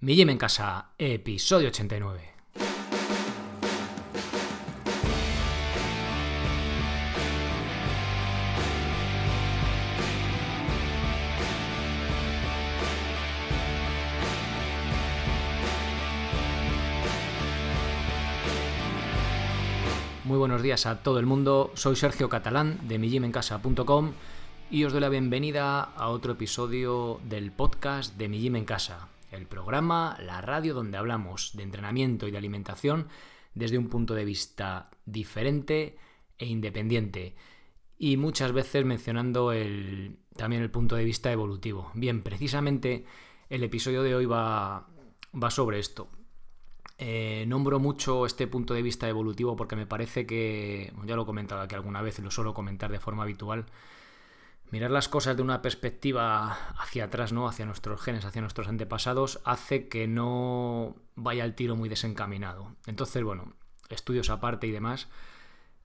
Mi Gym en Casa, episodio 89. Muy buenos días a todo el mundo, soy Sergio Catalán de migymencasa.com y os doy la bienvenida a otro episodio del podcast de Mi Gym en Casa, el programa, la radio donde hablamos de entrenamiento y de alimentación desde un punto de vista diferente e independiente y muchas veces mencionando también el punto de vista evolutivo. Bien, precisamente el episodio de hoy va, va sobre esto. Eh, nombro mucho este punto de vista evolutivo porque me parece que, ya lo he comentado aquí alguna vez y lo suelo comentar de forma habitual, mirar las cosas de una perspectiva hacia atrás, ¿no? Hacia nuestros genes, hacia nuestros antepasados, hace que no vaya el tiro muy desencaminado. Entonces, bueno, estudios aparte y demás,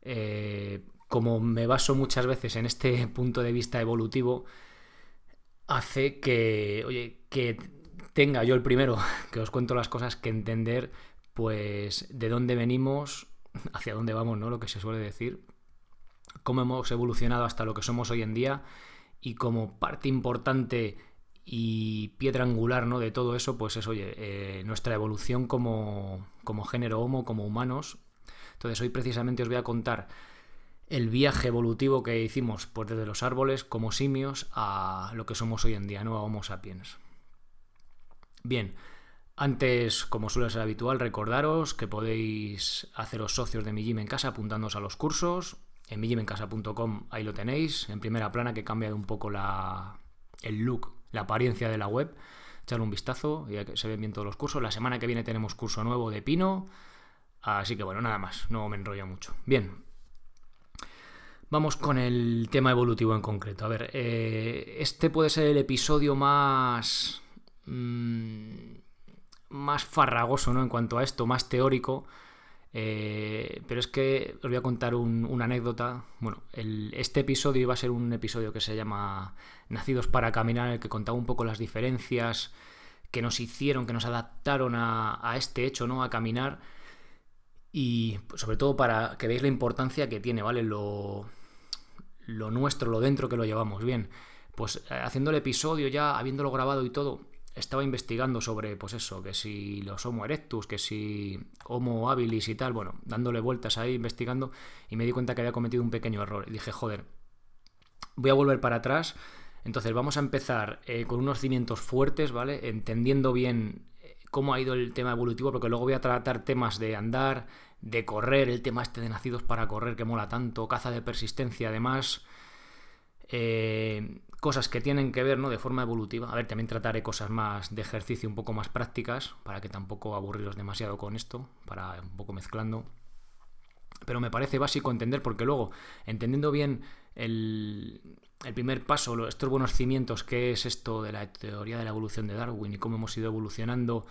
eh, como me baso muchas veces en este punto de vista evolutivo, hace que, oye, que tenga yo el primero, que os cuento las cosas, que entender, pues, de dónde venimos, hacia dónde vamos, ¿no? Lo que se suele decir, cómo hemos evolucionado hasta lo que somos hoy en día y como parte importante y piedra angular ¿no? de todo eso, pues es, oye, eh, nuestra evolución como, como género homo, como humanos. Entonces hoy precisamente os voy a contar el viaje evolutivo que hicimos pues, desde los árboles como simios a lo que somos hoy en día, ¿no? A Homo sapiens. Bien, antes, como suele ser habitual, recordaros que podéis haceros socios de mi gym en casa apuntándoos a los cursos en mijimencasa.com, ahí lo tenéis, en primera plana que he cambiado un poco la, el look, la apariencia de la web. Echarle un vistazo, ya que se ven bien todos los cursos. La semana que viene tenemos curso nuevo de Pino. Así que bueno, nada más, no me enrollo mucho. Bien. Vamos con el tema evolutivo en concreto. A ver, eh, este puede ser el episodio más. Mmm, más farragoso, ¿no? En cuanto a esto, más teórico eh, pero es que os voy a contar una anécdota. Bueno, este episodio iba a ser un episodio que se llama Nacidos para Caminar, en el que contaba un poco las diferencias que nos hicieron, que nos adaptaron a, este hecho, ¿no? A caminar. Y sobre todo para que veáis la importancia que tiene, ¿vale? Lo, lo nuestro, lo dentro que lo llevamos. Bien, pues eh, haciendo el episodio ya, habiéndolo grabado y todo, estaba investigando sobre, pues eso, que si los Homo erectus, que si Homo habilis y tal, bueno, dándole vueltas ahí, investigando, y me di cuenta que había cometido un pequeño error. Y dije, joder, voy a volver para atrás. Entonces vamos a empezar eh, con unos cimientos fuertes, ¿vale? Entendiendo bien eh, cómo ha ido el tema evolutivo, porque luego voy a tratar temas de andar, de correr, el tema este de nacidos para correr que mola tanto, caza de persistencia, además. Eh, cosas que tienen que ver ¿no? de forma evolutiva. A ver, también trataré cosas más de ejercicio un poco más prácticas, para que tampoco aburriros demasiado con esto, para un poco mezclando. Pero me parece básico entender, porque luego, entendiendo bien el, primer paso, estos buenos cimientos, que es esto de la teoría de la evolución de Darwin y cómo hemos ido evolucionando,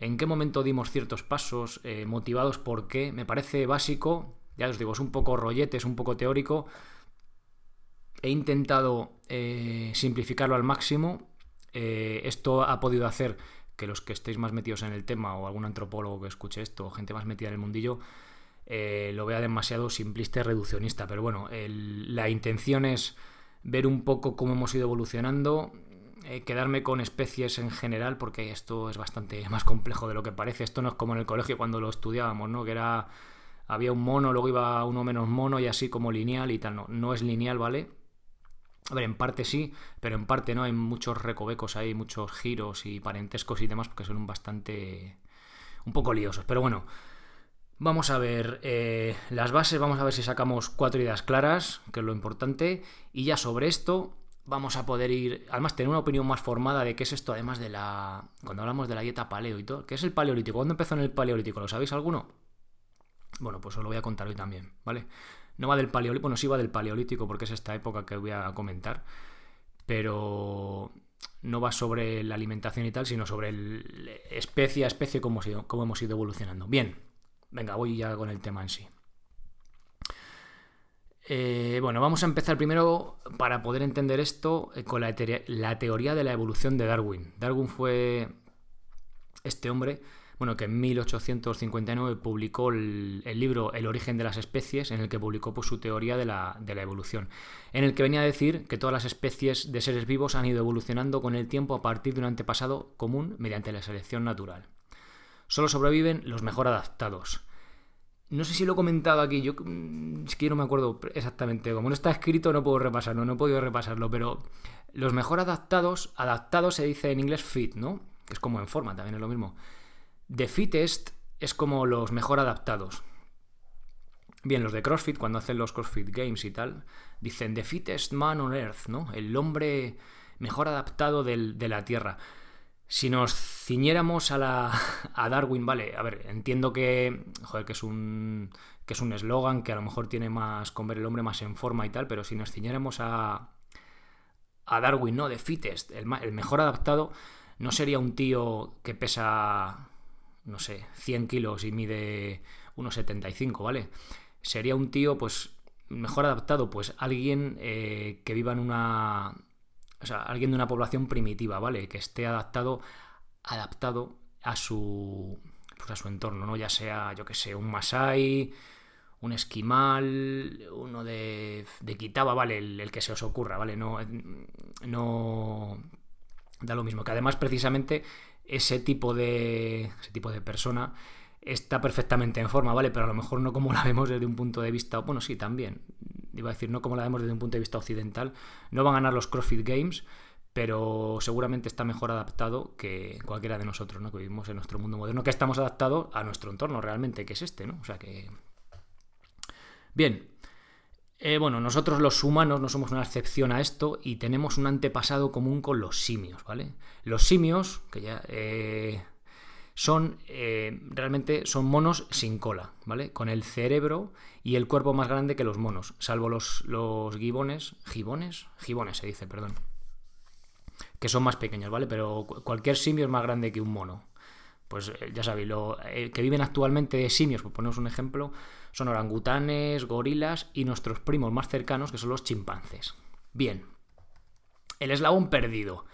en qué momento dimos ciertos pasos, eh, motivados por qué, me parece básico, ya os digo, es un poco rollete, es un poco teórico, He intentado eh, simplificarlo al máximo. Eh, esto ha podido hacer que los que estéis más metidos en el tema o algún antropólogo que escuche esto o gente más metida en el mundillo eh, lo vea demasiado simplista y reduccionista. Pero bueno, la intención es ver un poco cómo hemos ido evolucionando, quedarme con especies en general, porque esto es bastante más complejo de lo que parece. Esto no es como en el colegio cuando lo estudiábamos, ¿no? Que era. Había un mono, luego iba uno menos mono y así como lineal y tal. No, no es lineal, ¿vale? A ver, en parte sí, pero en parte no. Hay muchos recovecos ahí, muchos giros y parentescos y demás, porque son bastante. un poco liosos. Pero bueno, vamos a ver eh, las bases, vamos a ver si sacamos cuatro ideas claras, que es lo importante. Y ya sobre esto vamos a poder ir. Además, tener una opinión más formada de qué es esto, además de la. Cuando hablamos de la dieta paleo y todo. ¿Qué es el paleolítico? ¿Cuándo empezó en el paleolítico? ¿Lo sabéis alguno? Bueno, pues os lo voy a contar hoy también, ¿vale? No va del paleolítico, bueno, sí va del paleolítico porque es esta época que voy a comentar, pero no va sobre la alimentación y tal, sino sobre el especie a especie cómo hemos, ido, evolucionando. Bien, venga, voy ya con el tema en sí. Eh, bueno, vamos a empezar primero para poder entender esto eh, con la, teoría de la evolución de Darwin. Darwin fue este hombre, bueno, que en 1859 publicó el, libro El origen de las especies, en el que publicó pues, su teoría de la, evolución, en el que venía a decir que todas las especies de seres vivos han ido evolucionando con el tiempo a partir de un antepasado común mediante la selección natural. Solo sobreviven los mejor adaptados. No sé si lo he comentado aquí, yo mm, es que no me acuerdo exactamente. Como no está escrito, no puedo repasarlo, no he podido repasarlo, pero los mejor adaptados, adaptados se dice en inglés fit, ¿no? Que es como en forma, también es lo mismo. The fittest es como los mejor adaptados. Bien, los de CrossFit, cuando hacen los CrossFit Games y tal, dicen The fittest man on earth, ¿no? El hombre mejor adaptado de la Tierra. Si nos ciñéramos a, la, a Darwin, vale, a ver, entiendo que, joder, que es un que es un eslogan que a lo mejor tiene más con ver el hombre más en forma y tal, pero si nos ciñéramos a, a Darwin, ¿no? De fittest, el mejor adaptado, no sería un tío que pesa, no sé, 100 kilos y mide 1,75, ¿vale? Sería un tío, pues, mejor adaptado, pues alguien eh, que viva en una o sea, alguien de una población primitiva, ¿vale? Que esté adaptado, adaptado a su, pues a su entorno, ¿no? Ya sea, yo que sé, un masai, un esquimal, uno de, de Kitaba, ¿vale? El, que se os ocurra, ¿vale? No, no da lo mismo. Que además, precisamente, ese tipo de, ese tipo de persona está perfectamente en forma, ¿vale? Pero a lo mejor no como la vemos desde un punto de vista, bueno, sí, también, iba a decir, no como la vemos desde un punto de vista occidental. No van a ganar los CrossFit Games, pero seguramente está mejor adaptado que cualquiera de nosotros, ¿no? Que vivimos en nuestro mundo moderno, que estamos adaptados a nuestro entorno realmente, que es este, ¿no? O sea que... Bien. Eh, bueno, nosotros los humanos no somos una excepción a esto y tenemos un antepasado común con los simios, ¿vale? Los simios, que ya... Eh, son eh, realmente son monos sin cola, ¿vale? Con el cerebro y el cuerpo más grande que los monos, salvo los, los gibones, gibones, gibones se dice, perdón, que son más pequeños, ¿vale? Pero cualquier simio es más grande que un mono. Pues eh, ya sabéis, lo eh, que viven actualmente de simios, por poneros un ejemplo, son orangutanes, gorilas y nuestros primos más cercanos, que son los chimpancés. Bien, el eslabón perdido.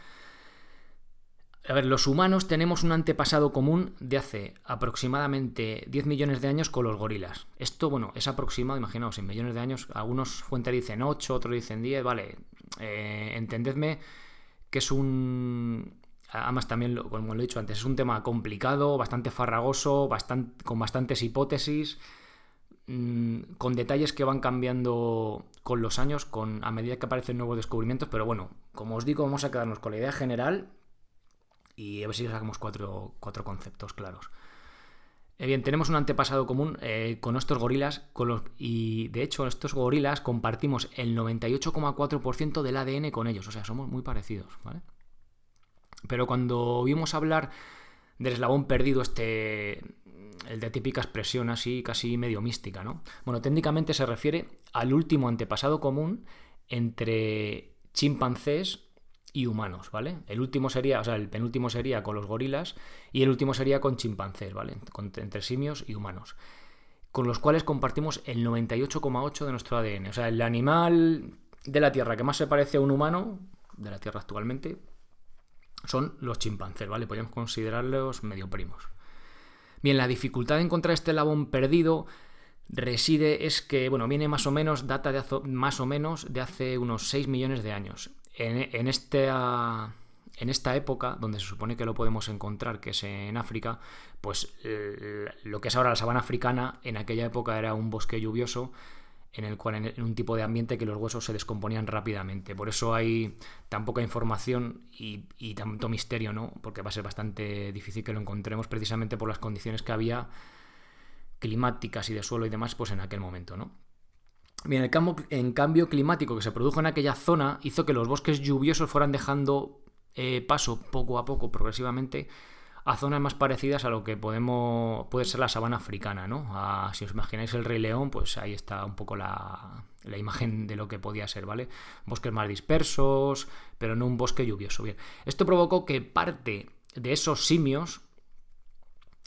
A ver, los humanos tenemos un antepasado común de hace aproximadamente 10 millones de años con los gorilas. Esto, bueno, es aproximado, imaginaos, en millones de años. Algunos fuentes dicen 8, otros dicen 10, vale. Eh, entendedme que es un... Además, también, como lo he dicho antes, es un tema complicado, bastante farragoso, con bastantes hipótesis, mm, con detalles que van cambiando con los años, a medida que aparecen nuevos descubrimientos. Pero bueno, como os digo, vamos a quedarnos con la idea general y a ver si sacamos cuatro, cuatro conceptos claros. Eh, bien, tenemos un antepasado común eh, con estos gorilas con los, y de hecho estos gorilas compartimos el 98,4% del ADN con ellos, o sea, somos muy parecidos, ¿vale? Pero cuando vimos hablar del eslabón perdido, este, el de típica expresión así, casi medio mística, ¿no? Bueno, técnicamente se refiere al último antepasado común entre chimpancés y humanos, ¿vale? El último sería, o sea, el penúltimo sería con los gorilas y el último sería con chimpancés, ¿vale? entre simios y humanos, con los cuales compartimos el 98,8 de nuestro ADN. O sea, el animal de la Tierra que más se parece a un humano, de la Tierra actualmente, son los chimpancés, ¿vale? Podríamos considerarlos medio primos. Bien, la dificultad de encontrar este labón perdido reside es que, bueno, viene más o menos, data de más o menos de hace unos 6 millones de años en, esta, en esta época, donde se supone que lo podemos encontrar, que es en África, pues lo que es ahora la sabana africana, en aquella época era un bosque lluvioso en el cual en un tipo de ambiente que los huesos se descomponían rápidamente. Por eso hay tan poca información y, tanto misterio, ¿no? Porque va a ser bastante difícil que lo encontremos precisamente por las condiciones que había climáticas y de suelo y demás, pues en aquel momento, ¿no? Bien, el cambio, en cambio climático que se produjo en aquella zona hizo que los bosques lluviosos fueran dejando eh, paso poco a poco, progresivamente, a zonas más parecidas a lo que podemos puede ser la sabana africana, ¿no? si os imagináis el Rey León, pues ahí está un poco la, la, imagen de lo que podía ser, ¿vale? Bosques más dispersos, pero no un bosque lluvioso. Bien, esto provocó que parte de esos simios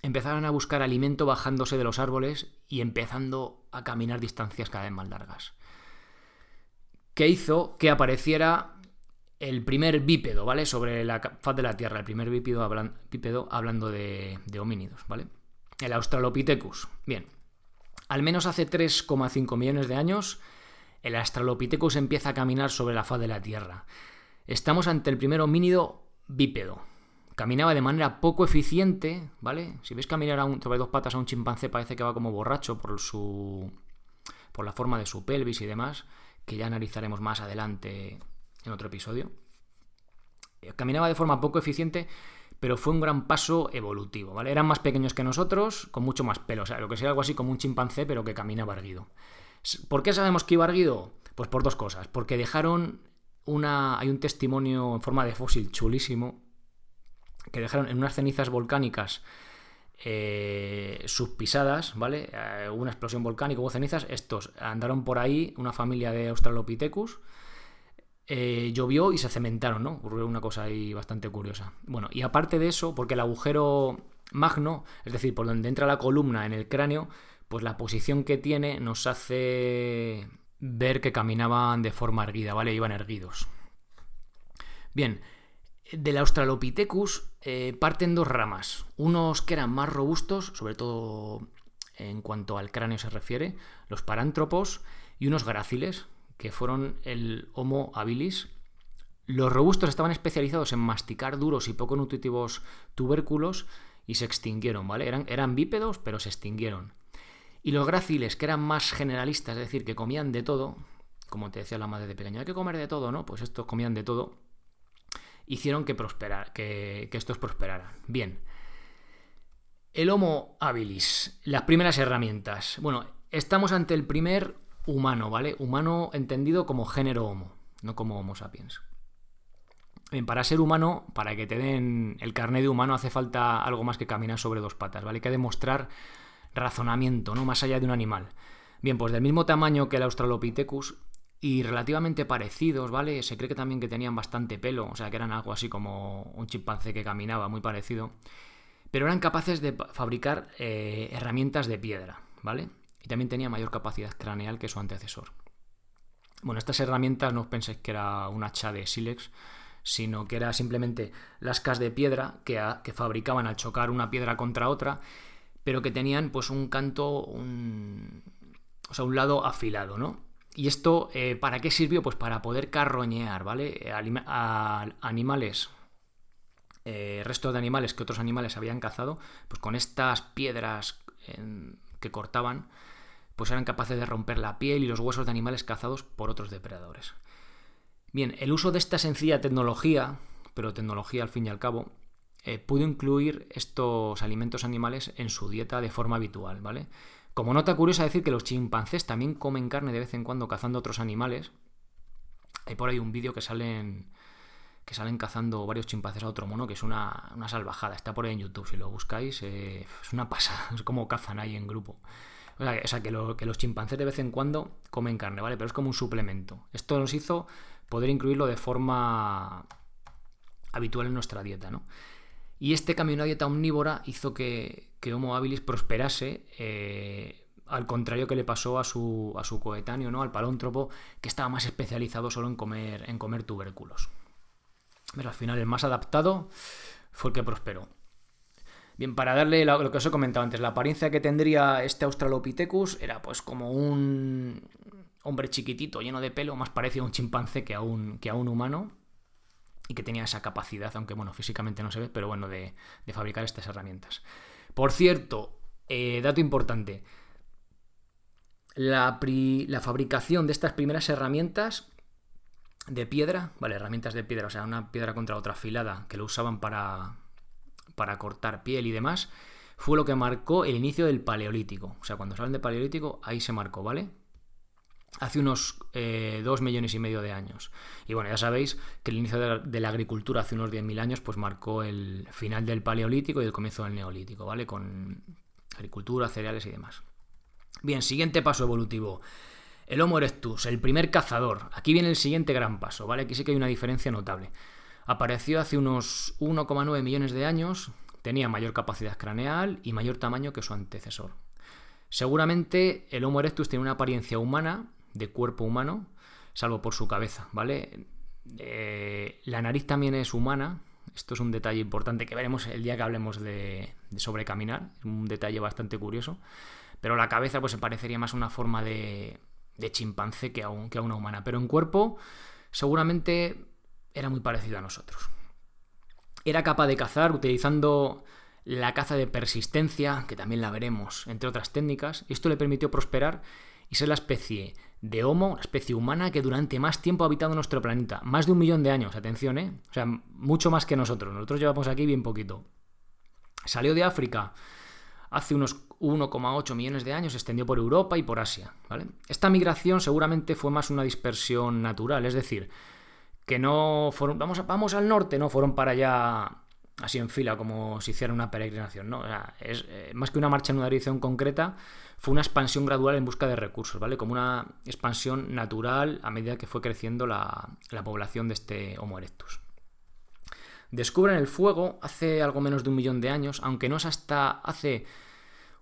empezaron a buscar alimento bajándose de los árboles y empezando a caminar distancias cada vez más largas. ¿Qué hizo que apareciera el primer bípedo, ¿vale? Sobre la faz de la Tierra, el primer bípedo, bípedo hablando de, homínidos, ¿vale? El Australopithecus. Bien, al menos hace 3,5 millones de años, el Australopithecus empieza a caminar sobre la faz de la Tierra. Estamos ante el primer homínido bípedo. Caminaba de manera poco eficiente, ¿vale? Si veis caminar a un, sobre dos patas a un chimpancé parece que va como borracho por su por la forma de su pelvis y demás, que ya analizaremos más adelante en otro episodio. Caminaba de forma poco eficiente, pero fue un gran paso evolutivo, ¿vale? Eran más pequeños que nosotros, con mucho más pelo, o sea, lo que sería algo así como un chimpancé, pero que caminaba erguido. ¿Por qué sabemos que iba erguido? Pues por dos cosas. Porque dejaron una. Hay un testimonio en forma de fósil chulísimo. Que dejaron en unas cenizas volcánicas eh, subpisadas, ¿vale? Eh, una explosión volcánica, hubo cenizas. Estos andaron por ahí, una familia de Australopithecus. Eh, llovió y se cementaron, ¿no? Ocurrió una cosa ahí bastante curiosa. Bueno, y aparte de eso, porque el agujero magno, es decir, por donde entra la columna en el cráneo, pues la posición que tiene nos hace ver que caminaban de forma erguida, ¿vale? Iban erguidos. Bien, del Australopithecus eh, parten dos ramas. Unos que eran más robustos, sobre todo en cuanto al cráneo se refiere, los parántropos, y unos gráciles, que fueron el Homo habilis. Los robustos estaban especializados en masticar duros y poco nutritivos tubérculos y se extinguieron, ¿vale? Eran, eran bípedos, pero se extinguieron. Y los gráciles, que eran más generalistas, es decir, que comían de todo, como te decía la madre de pequeño, hay que comer de todo, ¿no? Pues estos comían de todo, hicieron que, prosperar, que, que estos prosperaran. Bien. El Homo habilis, las primeras herramientas. Bueno, estamos ante el primer humano, ¿vale? Humano entendido como género Homo, no como Homo sapiens. Bien, para ser humano, para que te den el carnet de humano, hace falta algo más que caminar sobre dos patas, ¿vale? Que demostrar razonamiento, ¿no? Más allá de un animal. Bien, pues del mismo tamaño que el Australopithecus y relativamente parecidos, ¿vale? Se cree que también que tenían bastante pelo, o sea, que eran algo así como un chimpancé que caminaba, muy parecido. Pero eran capaces de fabricar eh, herramientas de piedra, ¿vale? Y también tenía mayor capacidad craneal que su antecesor. Bueno, estas herramientas no os penséis que era un hacha de sílex, sino que era simplemente lascas de piedra que, que fabricaban al chocar una piedra contra otra pero que tenían pues un canto, un, o sea, un lado afilado, ¿no? Y esto, eh, ¿para qué sirvió? Pues para poder carroñear, ¿vale? A, animales, eh, restos de animales que otros animales habían cazado, pues con estas piedras que cortaban, pues eran capaces de romper la piel y los huesos de animales cazados por otros depredadores. Bien, el uso de esta sencilla tecnología, pero tecnología al fin y al cabo, eh, pudo incluir estos alimentos animales en su dieta de forma habitual, ¿vale? Como nota curiosa decir que los chimpancés también comen carne de vez en cuando cazando otros animales. Hay por ahí un vídeo que salen que salen cazando varios chimpancés a otro mono, que es una, salvajada. Está por ahí en YouTube, si lo buscáis, eh, es una pasada, es como cazan ahí en grupo. O sea, que, que, los chimpancés de vez en cuando comen carne, ¿vale? Pero es como un suplemento. Esto nos hizo poder incluirlo de forma habitual en nuestra dieta, ¿no? Y este cambio a una dieta omnívora hizo que, Homo habilis prosperase, eh, al contrario que le pasó a su, a su coetáneo, ¿no? al palóntropo, que estaba más especializado solo en comer, en comer tubérculos. Pero al final el más adaptado fue el que prosperó. Bien, para darle lo, que os he comentado antes, la apariencia que tendría este Australopithecus era pues como un hombre chiquitito, lleno de pelo, más parecido a un chimpancé que a un, que a un humano y que tenía esa capacidad, aunque bueno, físicamente no se ve, pero bueno, de, fabricar estas herramientas. Por cierto, eh, dato importante, la, la, fabricación de estas primeras herramientas de piedra, vale, herramientas de piedra, o sea, una piedra contra otra afilada, que lo usaban para, para cortar piel y demás, fue lo que marcó el inicio del paleolítico. O sea, cuando se hablan de paleolítico, ahí se marcó, ¿vale? hace unos eh, dos millones y medio de años. Y bueno, ya sabéis que el inicio de la, agricultura hace unos 10.000 años pues marcó el final del paleolítico y el comienzo del neolítico, ¿vale? Con agricultura, cereales y demás. Bien, siguiente paso evolutivo. El Homo erectus, el primer cazador. Aquí viene el siguiente gran paso, ¿vale? Aquí sí que hay una diferencia notable. Apareció hace unos 1,9 millones de años, tenía mayor capacidad craneal y mayor tamaño que su antecesor. Seguramente el Homo erectus tiene una apariencia humana, de cuerpo humano, salvo por su cabeza, ¿vale? Eh, la nariz también es humana. Esto es un detalle importante que veremos el día que hablemos de, de sobrecaminar. Es un detalle bastante curioso. Pero la cabeza pues se parecería más a una forma de, de chimpancé que a, a una humana. Pero en cuerpo seguramente era muy parecido a nosotros. Era capaz de cazar utilizando la caza de persistencia, que también la veremos, entre otras técnicas, esto le permitió prosperar y ser la especie de Homo, la especie humana que durante más tiempo ha habitado nuestro planeta. Más de un millón de años, atención, ¿eh? O sea, mucho más que nosotros. Nosotros llevamos aquí bien poquito. Salió de África hace unos 1,8 millones de años, se extendió por Europa y por Asia. Esta migración seguramente fue más una dispersión natural, es decir, que no fueron, vamos, vamos al norte, no fueron para allá así en fila como si hiciera una peregrinación, ¿no? es eh, más que una marcha en una dirección concreta, fue una expansión gradual en busca de recursos, ¿vale? Como una expansión natural a medida que fue creciendo la población de este Homo erectus. Descubren el fuego hace algo menos de un millón de años, aunque no es hasta hace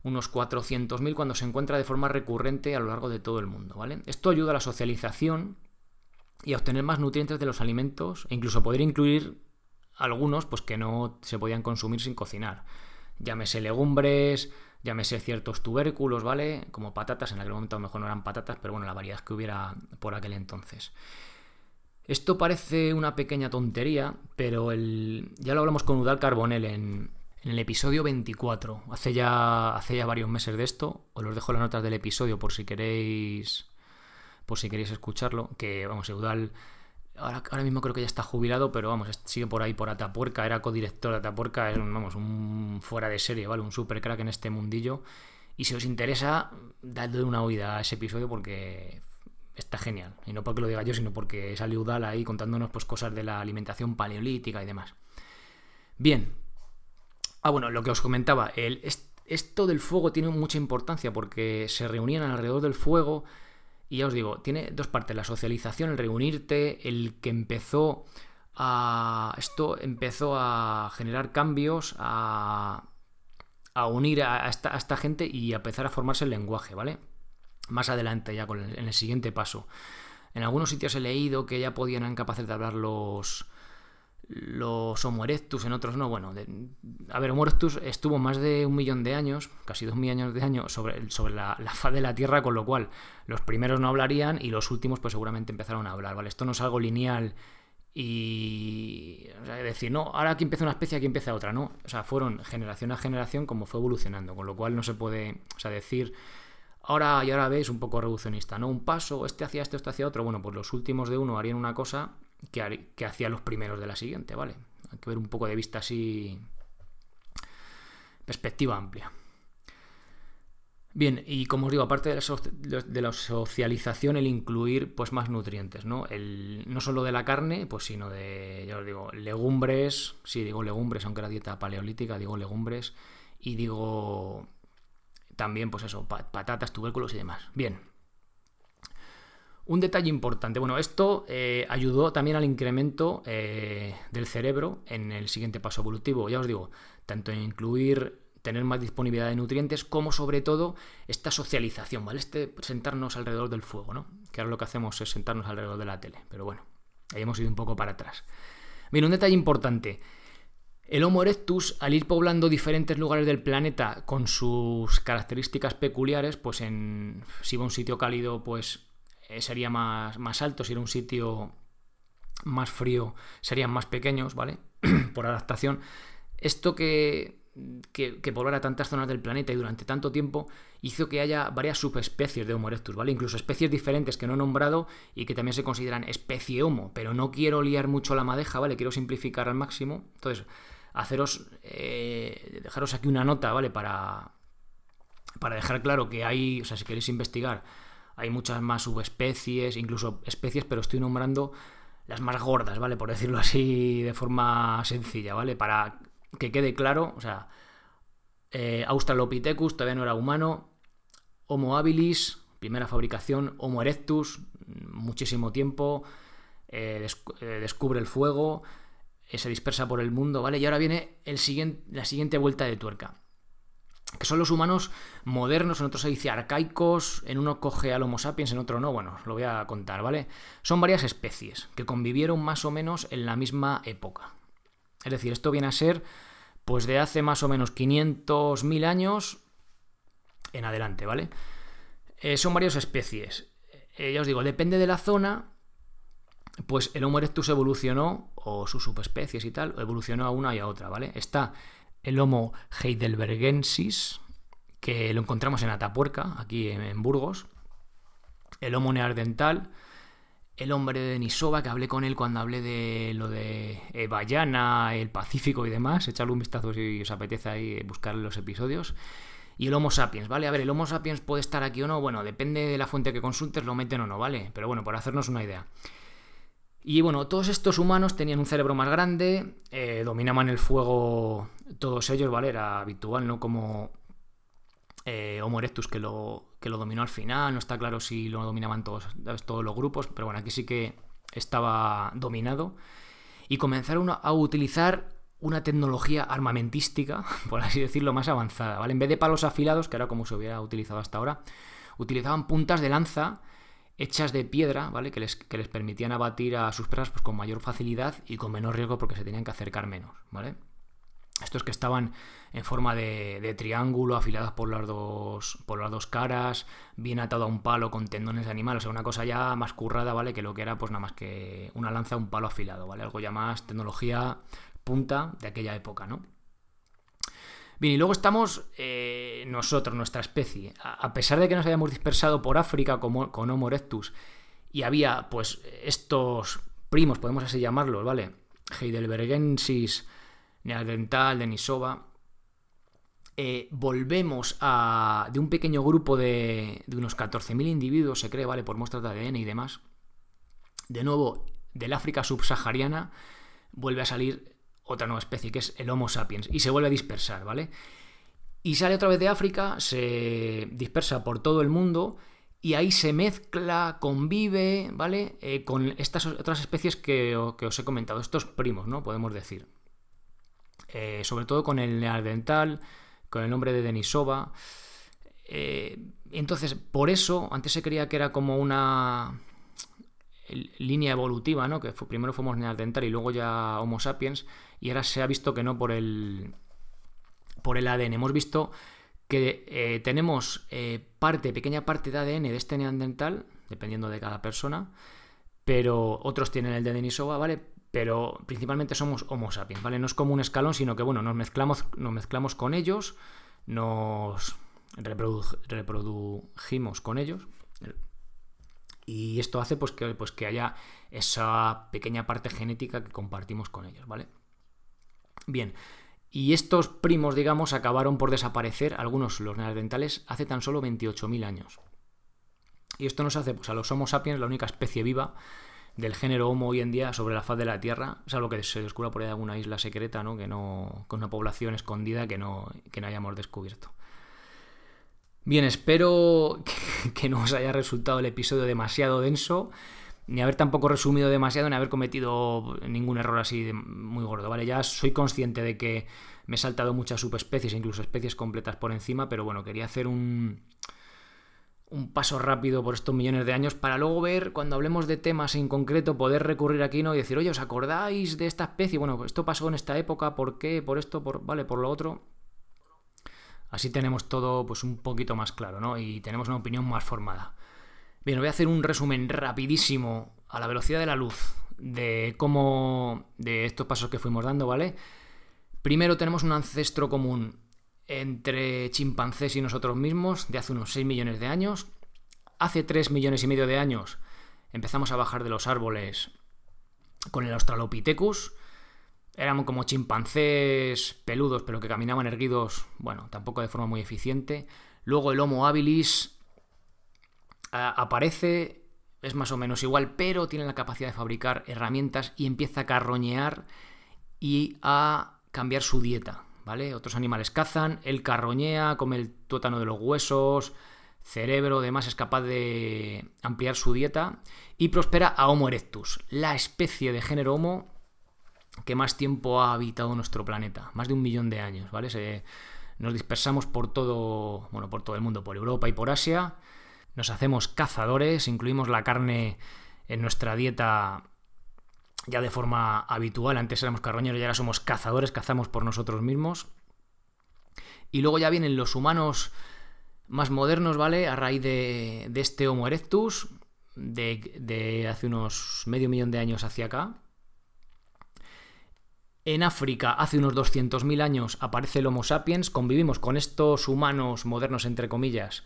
unos 400.000 cuando se encuentra de forma recurrente a lo largo de todo el mundo, ¿vale? Esto ayuda a la socialización y a obtener más nutrientes de los alimentos e incluso poder incluir algunos pues que no se podían consumir sin cocinar. Llámese legumbres, llámese ciertos tubérculos, ¿vale? Como patatas, en aquel momento a lo mejor no eran patatas, pero bueno, la variedad que hubiera por aquel entonces. Esto parece una pequeña tontería, pero el... ya lo hablamos con Udal Carbonell en, en el episodio 24. Hace ya, hace ya varios meses de esto. Os los dejo las notas del episodio por si queréis. Por si queréis escucharlo. Que vamos, Eudal. Ahora, ahora mismo creo que ya está jubilado, pero vamos, sigue por ahí por Atapuerca, era codirector de Atapuerca, es un, vamos, un fuera de serie, ¿vale? Un super crack en este mundillo. Y si os interesa, dadle una oída a ese episodio porque está genial. Y no porque lo diga yo, sino porque sale Udal ahí contándonos pues, cosas de la alimentación paleolítica y demás. Bien, Ah, bueno, lo que os comentaba, el, esto del fuego tiene mucha importancia porque se reunían alrededor del fuego y ya os digo, tiene dos partes, la socialización, el reunirte, el que empezó a... Esto empezó a generar cambios, a, a unir a esta, a esta, gente y a empezar a formarse el lenguaje, ¿vale? Más adelante, ya con el, en el siguiente paso. En algunos sitios he leído que ya podían ser capaces de hablar los, los Homo erectus, en otros no. Bueno, a ver, Homo erectus estuvo más de un millón de años, casi dos millones de años, sobre, sobre la, faz de la Tierra, con lo cual los primeros no hablarían y los últimos, pues seguramente empezaron a hablar, ¿vale? Esto no es algo lineal y. O sea, decir, no, ahora aquí empieza una especie, aquí empieza otra, ¿no? O sea, fueron generación a generación como fue evolucionando, con lo cual no se puede, o sea, decir. Ahora y ahora ves un poco reduccionista, ¿no? Un paso, este hacia esto, este hacia otro. Bueno, pues los últimos de uno harían una cosa que, que hacía los primeros de la siguiente, ¿vale? Hay que ver un poco de vista así. perspectiva amplia. Bien, y como os digo, aparte de la, la, socialización, el incluir pues más nutrientes, ¿no? El, no solo de la carne, pues sino de, ya os digo, legumbres, sí, digo legumbres, aunque era dieta paleolítica, digo legumbres, y digo también, pues eso, patatas, tubérculos y demás. Bien, un detalle importante, bueno, esto eh, ayudó también al incremento eh, del cerebro en el siguiente paso evolutivo, ya os digo, tanto en incluir tener más disponibilidad de nutrientes, como sobre todo esta socialización, ¿vale? Este sentarnos alrededor del fuego, ¿no? Que ahora lo que hacemos es sentarnos alrededor de la tele, pero bueno, ahí hemos ido un poco para atrás. Bien, un detalle importante. El Homo erectus, al ir poblando diferentes lugares del planeta con sus características peculiares, pues en si va a un sitio cálido, pues eh, sería más, más alto, si era un sitio más frío serían más pequeños, ¿vale? Por adaptación. Esto que, que, que poblara tantas zonas del planeta y durante tanto tiempo hizo que haya varias subespecies de Homo erectus, ¿vale? Incluso especies diferentes que no he nombrado y que también se consideran especie Homo, pero no quiero liar mucho la madeja, ¿vale? Quiero simplificar al máximo. Entonces, haceros, eh, dejaros aquí una nota, ¿vale? Para, para dejar claro que hay, o sea, si queréis investigar, hay muchas más subespecies, incluso especies, pero estoy nombrando las más gordas, ¿vale? Por decirlo así de forma sencilla, ¿vale? Para que quede claro, o sea, eh, Australopithecus todavía no era humano, Homo habilis, primera fabricación, Homo erectus, muchísimo tiempo, eh, descubre el fuego, se dispersa por el mundo, ¿vale? Y ahora viene el siguiente, la siguiente vuelta de tuerca. que son los humanos modernos, en otros se dice arcaicos, en uno coge al Homo sapiens, en otro no, bueno, lo voy a contar, ¿vale? Son varias especies que convivieron más o menos en la misma época. Es decir, esto viene a ser pues de hace más o menos 500.000 años en adelante, ¿vale? Eh, son varias especies. Eh, ya os digo, depende de la zona, pues el Homo erectus evolucionó, o sus subespecies y tal, evolucionó a una y a otra, ¿vale? Está el Homo heidelbergensis, que lo encontramos en Atapuerca, aquí en, Burgos, el Homo neandertal, el hombre de Denisova, que hablé con él cuando hablé de lo de Bayana, el Pacífico y demás, echarle un vistazo si os apetece ahí buscar los episodios. Y el Homo sapiens, ¿vale? A ver, el Homo sapiens puede estar aquí o no, bueno, depende de la fuente que consultes, lo meten o no, ¿vale? Pero bueno, por hacernos una idea. Y bueno, todos estos humanos tenían un cerebro más grande, eh, dominaban el fuego todos ellos, ¿vale? Era habitual, ¿no? Como eh, Homo erectus que lo, que lo dominó al final, no está claro si lo dominaban todos, todos los grupos, pero bueno, aquí sí que estaba dominado. Y comenzaron a utilizar una tecnología armamentística, por así decirlo, más avanzada, ¿vale? En vez de palos afilados, que era como se hubiera utilizado hasta ahora, utilizaban puntas de lanza hechas de piedra, ¿vale? Que les, que les permitían abatir a sus presas pues, con mayor facilidad y con menor riesgo porque se tenían que acercar menos, ¿vale? Estos que estaban en forma de, triángulo, afiladas por las, dos, por las dos caras, bien atado a un palo con tendones de animal, o sea, una cosa ya más currada, ¿vale? Que lo que era, pues nada más que una lanza, un palo afilado, ¿vale? Algo ya más tecnología punta de aquella época, ¿no? Bien, y luego estamos eh, nosotros, nuestra especie. A, pesar de que nos hayamos dispersado por África como, con Homo erectus y había, pues, estos primos, podemos así llamarlos, ¿vale? Heidelbergensis, Neandertal, Denisova. Eh, volvemos a, de un pequeño grupo de, de unos 14.000 individuos, se cree, ¿vale? Por muestras de ADN y demás. De nuevo, del África subsahariana vuelve a salir otra nueva especie, que es el Homo sapiens, y se vuelve a dispersar, ¿vale? Y sale otra vez de África, se dispersa por todo el mundo y ahí se mezcla, convive, ¿vale? Eh, con estas otras especies que, os he comentado, estos primos, ¿no? Podemos decir. Eh, sobre todo con el neandertal, con el nombre de Denisova. Eh, entonces, por eso, antes se creía que era como una línea evolutiva, ¿no? Que primero fuimos neandertal y luego ya Homo sapiens y ahora se ha visto que no por el, por el ADN. Hemos visto que eh, tenemos eh, parte, pequeña parte de ADN de este neandertal, dependiendo de cada persona, pero otros tienen el de Denisova, ¿vale? Pero principalmente somos Homo sapiens, ¿vale? No es como un escalón, sino que, bueno, nos mezclamos, nos mezclamos con ellos, nos reprodujimos con ellos. Y esto hace pues, que, pues, que haya esa pequeña parte genética que compartimos con ellos, ¿vale? Bien, y estos primos, digamos, acabaron por desaparecer, algunos los neandertales, hace tan solo 28.000 años. Y esto nos hace pues, a los Homo sapiens la única especie viva del género Homo hoy en día sobre la faz de la Tierra, salvo que se descubra por ahí alguna isla secreta, ¿no? Que no, con una población escondida que no, que no hayamos descubierto. Bien, espero que, no os haya resultado el episodio demasiado denso ni haber tampoco resumido demasiado, ni haber cometido ningún error así muy gordo, ¿vale? Ya soy consciente de que me he saltado muchas subespecies, incluso especies completas por encima, pero bueno, quería hacer un, un paso rápido por estos millones de años para luego ver, cuando hablemos de temas en concreto, poder recurrir aquí ¿no? y decir, oye, ¿os acordáis de esta especie? Bueno, esto pasó en esta época, ¿por qué? ¿Por esto? ¿Vale? ¿Por lo otro? Así tenemos todo pues un poquito más claro, ¿no? Y tenemos una opinión más formada. Bien, voy a hacer un resumen rapidísimo a la velocidad de la luz de cómo de estos pasos que fuimos dando, ¿vale? Primero tenemos un ancestro común entre chimpancés y nosotros mismos de hace unos 6 millones de años. Hace 3 millones y medio de años empezamos a bajar de los árboles con el Australopithecus. Éramos como chimpancés peludos, pero que caminaban erguidos, bueno, tampoco de forma muy eficiente. Luego el Homo habilis aparece, es más o menos igual, pero tiene la capacidad de fabricar herramientas y empieza a carroñear y a cambiar su dieta, ¿vale? Otros animales cazan, él carroñea, come el tuétano de los huesos, cerebro, demás, es capaz de ampliar su dieta y prospera a Homo erectus, la especie de género Homo que más tiempo ha habitado nuestro planeta, más de un millón de años, ¿vale? nos dispersamos por todo, bueno, por todo el mundo, por Europa y por Asia. Nos hacemos cazadores, incluimos la carne en nuestra dieta ya de forma habitual. Antes éramos carroñeros y ahora somos cazadores, cazamos por nosotros mismos. Y luego ya vienen los humanos más modernos, ¿vale? A raíz de, este Homo erectus, de, de hace unos medio millón de años hacia acá. En África, hace unos 200.000 años, aparece el Homo sapiens. Convivimos con estos humanos modernos, entre comillas,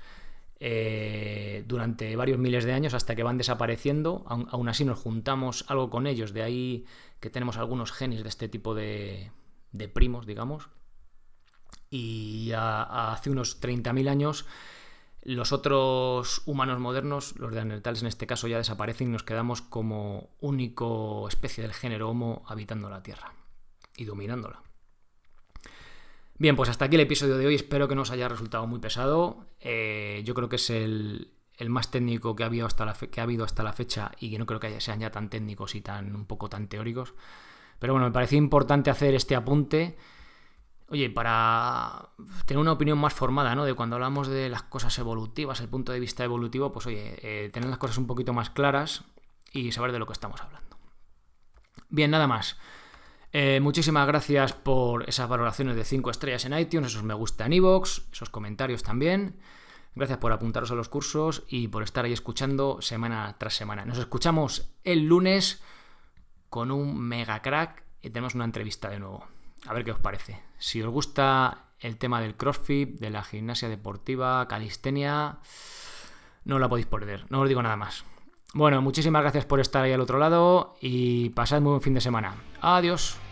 eh, durante varios miles de años hasta que van desapareciendo. Aún, así nos juntamos algo con ellos, de ahí que tenemos algunos genes de este tipo de, primos, digamos. Y hace unos 30.000 años los otros humanos modernos, los de neandertales en este caso, ya desaparecen y nos quedamos como único especie del género Homo habitando la Tierra y dominándola. Bien, pues hasta aquí el episodio de hoy. Espero que no os haya resultado muy pesado. Eh, yo creo que es el, más técnico que ha, habido hasta la que ha habido hasta la fecha y que no creo que sean ya tan técnicos y tan un poco tan teóricos. Pero bueno, me pareció importante hacer este apunte. Oye, para tener una opinión más formada, ¿no? De cuando hablamos de las cosas evolutivas, el punto de vista evolutivo, pues oye, eh, tener las cosas un poquito más claras y saber de lo que estamos hablando. Bien, nada más. Eh, muchísimas gracias por esas valoraciones de 5 estrellas en iTunes, esos me gusta en iVoox, esos comentarios también. Gracias por apuntaros a los cursos y por estar ahí escuchando semana tras semana. Nos escuchamos el lunes con un mega crack y tenemos una entrevista de nuevo. A ver qué os parece. Si os gusta el tema del CrossFit, de la gimnasia deportiva, calistenia, no la podéis perder. No os digo nada más. Bueno, muchísimas gracias por estar ahí al otro lado y pasad muy buen fin de semana. Adiós.